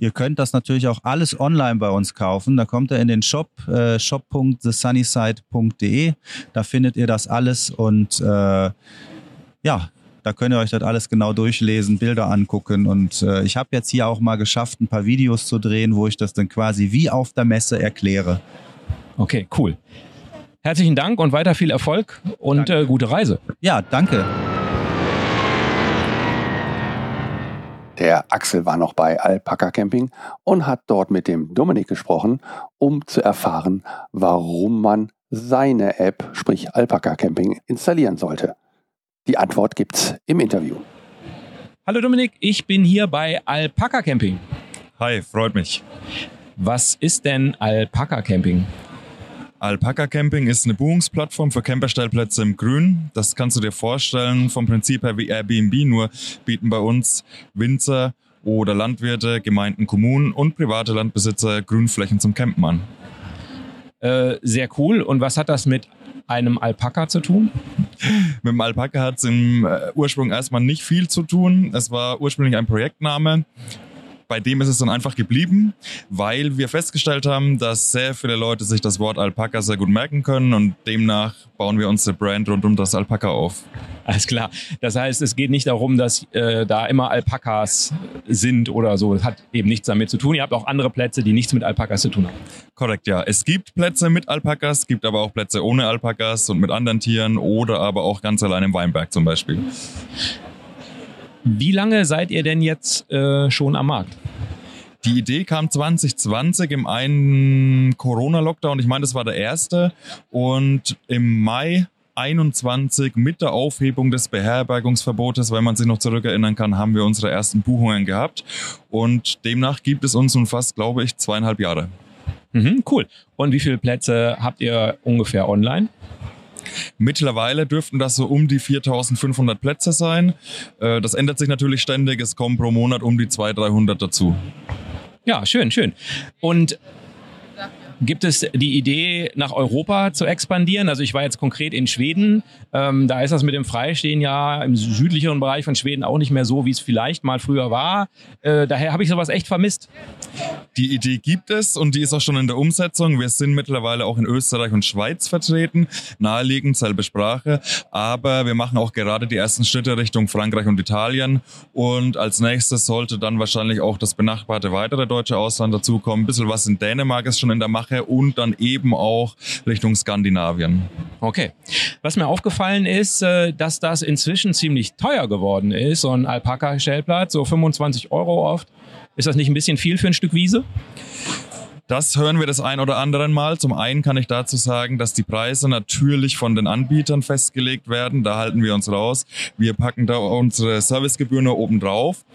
Ihr könnt das natürlich auch alles online bei uns kaufen. Da kommt ihr in den Shop, äh, shop.thesunnyside.de. Da findet ihr das alles und äh, ja, da könnt ihr euch das alles genau durchlesen, Bilder angucken. Und äh, ich habe jetzt hier auch mal geschafft, ein paar Videos zu drehen, wo ich das dann quasi wie auf der Messe erkläre. Okay, cool. Herzlichen Dank und weiter viel Erfolg und äh, gute Reise. Ja, danke. Der Axel war noch bei Alpaka Camping und hat dort mit dem Dominik gesprochen, um zu erfahren, warum man seine App, sprich Alpaka Camping, installieren sollte. Die Antwort gibt's im Interview. Hallo Dominik, ich bin hier bei Alpaka Camping. Hi, freut mich. Was ist denn Alpaka Camping? Alpaka Camping ist eine Buchungsplattform für Camperstellplätze im Grün. Das kannst du dir vorstellen vom Prinzip her wie Airbnb, nur bieten bei uns Winzer oder Landwirte, Gemeinden, Kommunen und private Landbesitzer Grünflächen zum Campen an. Äh, sehr cool. Und was hat das mit einem Alpaka zu tun? Mit dem Alpaka hat es im äh, Ursprung erstmal nicht viel zu tun. Es war ursprünglich ein Projektname. Bei dem ist es dann einfach geblieben, weil wir festgestellt haben, dass sehr viele Leute sich das Wort Alpaka sehr gut merken können und demnach bauen wir unsere Brand rund um das Alpaka auf. Alles klar. Das heißt, es geht nicht darum, dass äh, da immer Alpakas sind oder so. Das hat eben nichts damit zu tun. Ihr habt auch andere Plätze, die nichts mit Alpakas zu tun haben. Korrekt, ja. Es gibt Plätze mit Alpakas, gibt aber auch Plätze ohne Alpakas und mit anderen Tieren oder aber auch ganz allein im Weinberg zum Beispiel. Wie lange seid ihr denn jetzt äh, schon am Markt? Die Idee kam 2020 im einen Corona-Lockdown. Ich meine, das war der erste. Und im Mai 21 mit der Aufhebung des Beherbergungsverbotes, wenn man sich noch zurückerinnern kann, haben wir unsere ersten Buchungen gehabt. Und demnach gibt es uns nun fast, glaube ich, zweieinhalb Jahre. Mhm, cool. Und wie viele Plätze habt ihr ungefähr online? Mittlerweile dürften das so um die 4500 Plätze sein. Äh, Das ändert sich natürlich ständig. Es kommen pro Monat um die 200, 300 dazu. Ja, schön, schön. Und Gibt es die Idee, nach Europa zu expandieren? Also ich war jetzt konkret in Schweden. Ähm, da ist das mit dem Freistehen ja im südlicheren Bereich von Schweden auch nicht mehr so, wie es vielleicht mal früher war. Äh, daher habe ich sowas echt vermisst. Die Idee gibt es und die ist auch schon in der Umsetzung. Wir sind mittlerweile auch in Österreich und Schweiz vertreten, naheliegend, selbe Sprache. Aber wir machen auch gerade die ersten Schritte Richtung Frankreich und Italien. Und als nächstes sollte dann wahrscheinlich auch das benachbarte weitere deutsche Ausland dazukommen. Ein bisschen was in Dänemark ist schon in der Mache nachher und dann eben auch Richtung Skandinavien. Okay. Was mir aufgefallen ist, äh, dass das inzwischen ziemlich teuer geworden ist, so ein Alpaka-Stellplatz, so 25 Euro oft. Ist das nicht ein bisschen viel für ein Stück Wiese? Das hören wir das ein oder anderen Mal. Zum einen kann ich dazu sagen, dass die Preise natürlich von den Anbietern festgelegt werden. Da halten wir uns raus. Wir packen da unsere Servicegebühren oben drauf.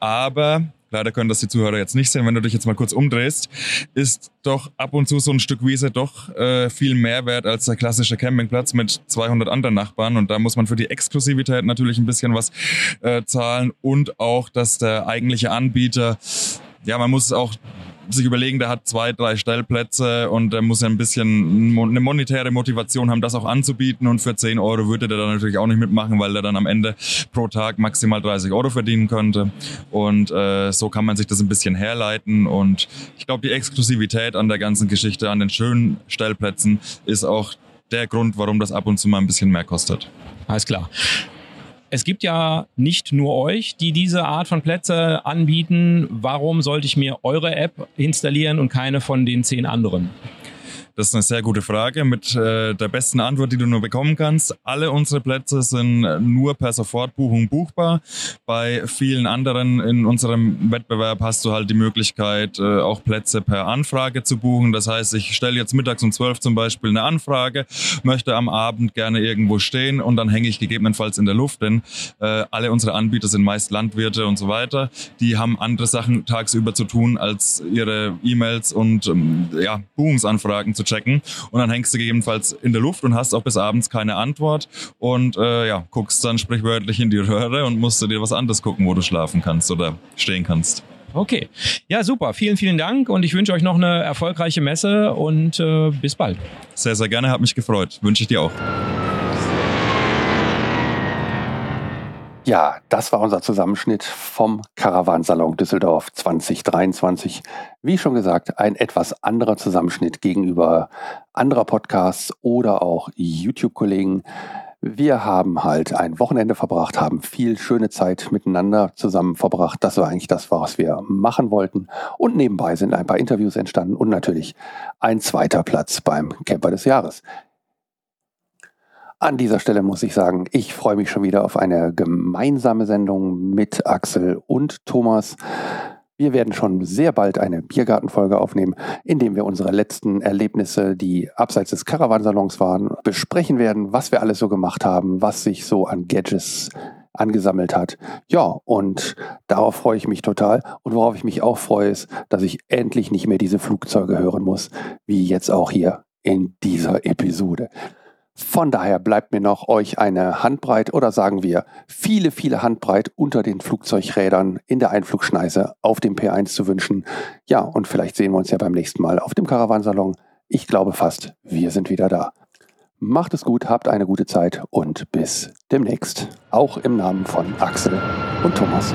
Aber Leider können das die Zuhörer jetzt nicht sehen, wenn du dich jetzt mal kurz umdrehst, ist doch ab und zu so ein Stück Wiese doch äh, viel mehr wert als der klassische Campingplatz mit 200 anderen Nachbarn. Und da muss man für die Exklusivität natürlich ein bisschen was äh, zahlen und auch, dass der eigentliche Anbieter ja, man muss auch sich überlegen, der hat zwei, drei Stellplätze und der muss ja ein bisschen eine monetäre Motivation haben, das auch anzubieten. Und für 10 Euro würde der dann natürlich auch nicht mitmachen, weil der dann am Ende pro Tag maximal 30 Euro verdienen könnte. Und äh, so kann man sich das ein bisschen herleiten. Und ich glaube, die Exklusivität an der ganzen Geschichte, an den schönen Stellplätzen, ist auch der Grund, warum das ab und zu mal ein bisschen mehr kostet. Alles klar. Es gibt ja nicht nur euch, die diese Art von Plätze anbieten. Warum sollte ich mir eure App installieren und keine von den zehn anderen? Das ist eine sehr gute Frage mit äh, der besten Antwort, die du nur bekommen kannst. Alle unsere Plätze sind nur per Sofortbuchung buchbar. Bei vielen anderen in unserem Wettbewerb hast du halt die Möglichkeit, äh, auch Plätze per Anfrage zu buchen. Das heißt, ich stelle jetzt mittags um 12 zum Beispiel eine Anfrage, möchte am Abend gerne irgendwo stehen und dann hänge ich gegebenenfalls in der Luft, denn äh, alle unsere Anbieter sind meist Landwirte und so weiter. Die haben andere Sachen tagsüber zu tun, als ihre E-Mails und ähm, ja, Buchungsanfragen zu zu checken. Und dann hängst du gegebenenfalls in der Luft und hast auch bis abends keine Antwort und äh, ja, guckst dann sprichwörtlich in die Röhre und musst du dir was anderes gucken, wo du schlafen kannst oder stehen kannst. Okay. Ja, super. Vielen, vielen Dank und ich wünsche euch noch eine erfolgreiche Messe und äh, bis bald. Sehr, sehr gerne. Hat mich gefreut. Wünsche ich dir auch. Ja, das war unser Zusammenschnitt vom Caravansalon Düsseldorf 2023. Wie schon gesagt, ein etwas anderer Zusammenschnitt gegenüber anderer Podcasts oder auch YouTube-Kollegen. Wir haben halt ein Wochenende verbracht, haben viel schöne Zeit miteinander zusammen verbracht. Das war eigentlich das, was wir machen wollten. Und nebenbei sind ein paar Interviews entstanden und natürlich ein zweiter Platz beim Camper des Jahres. An dieser Stelle muss ich sagen, ich freue mich schon wieder auf eine gemeinsame Sendung mit Axel und Thomas. Wir werden schon sehr bald eine Biergartenfolge aufnehmen, in dem wir unsere letzten Erlebnisse, die abseits des Caravansalons waren, besprechen werden, was wir alles so gemacht haben, was sich so an Gadgets angesammelt hat. Ja, und darauf freue ich mich total. Und worauf ich mich auch freue, ist, dass ich endlich nicht mehr diese Flugzeuge hören muss, wie jetzt auch hier in dieser Episode. Von daher bleibt mir noch, euch eine Handbreit oder sagen wir viele, viele Handbreit unter den Flugzeugrädern in der Einflugschneise auf dem P1 zu wünschen. Ja, und vielleicht sehen wir uns ja beim nächsten Mal auf dem Caravansalon. Ich glaube fast, wir sind wieder da. Macht es gut, habt eine gute Zeit und bis demnächst. Auch im Namen von Axel und Thomas.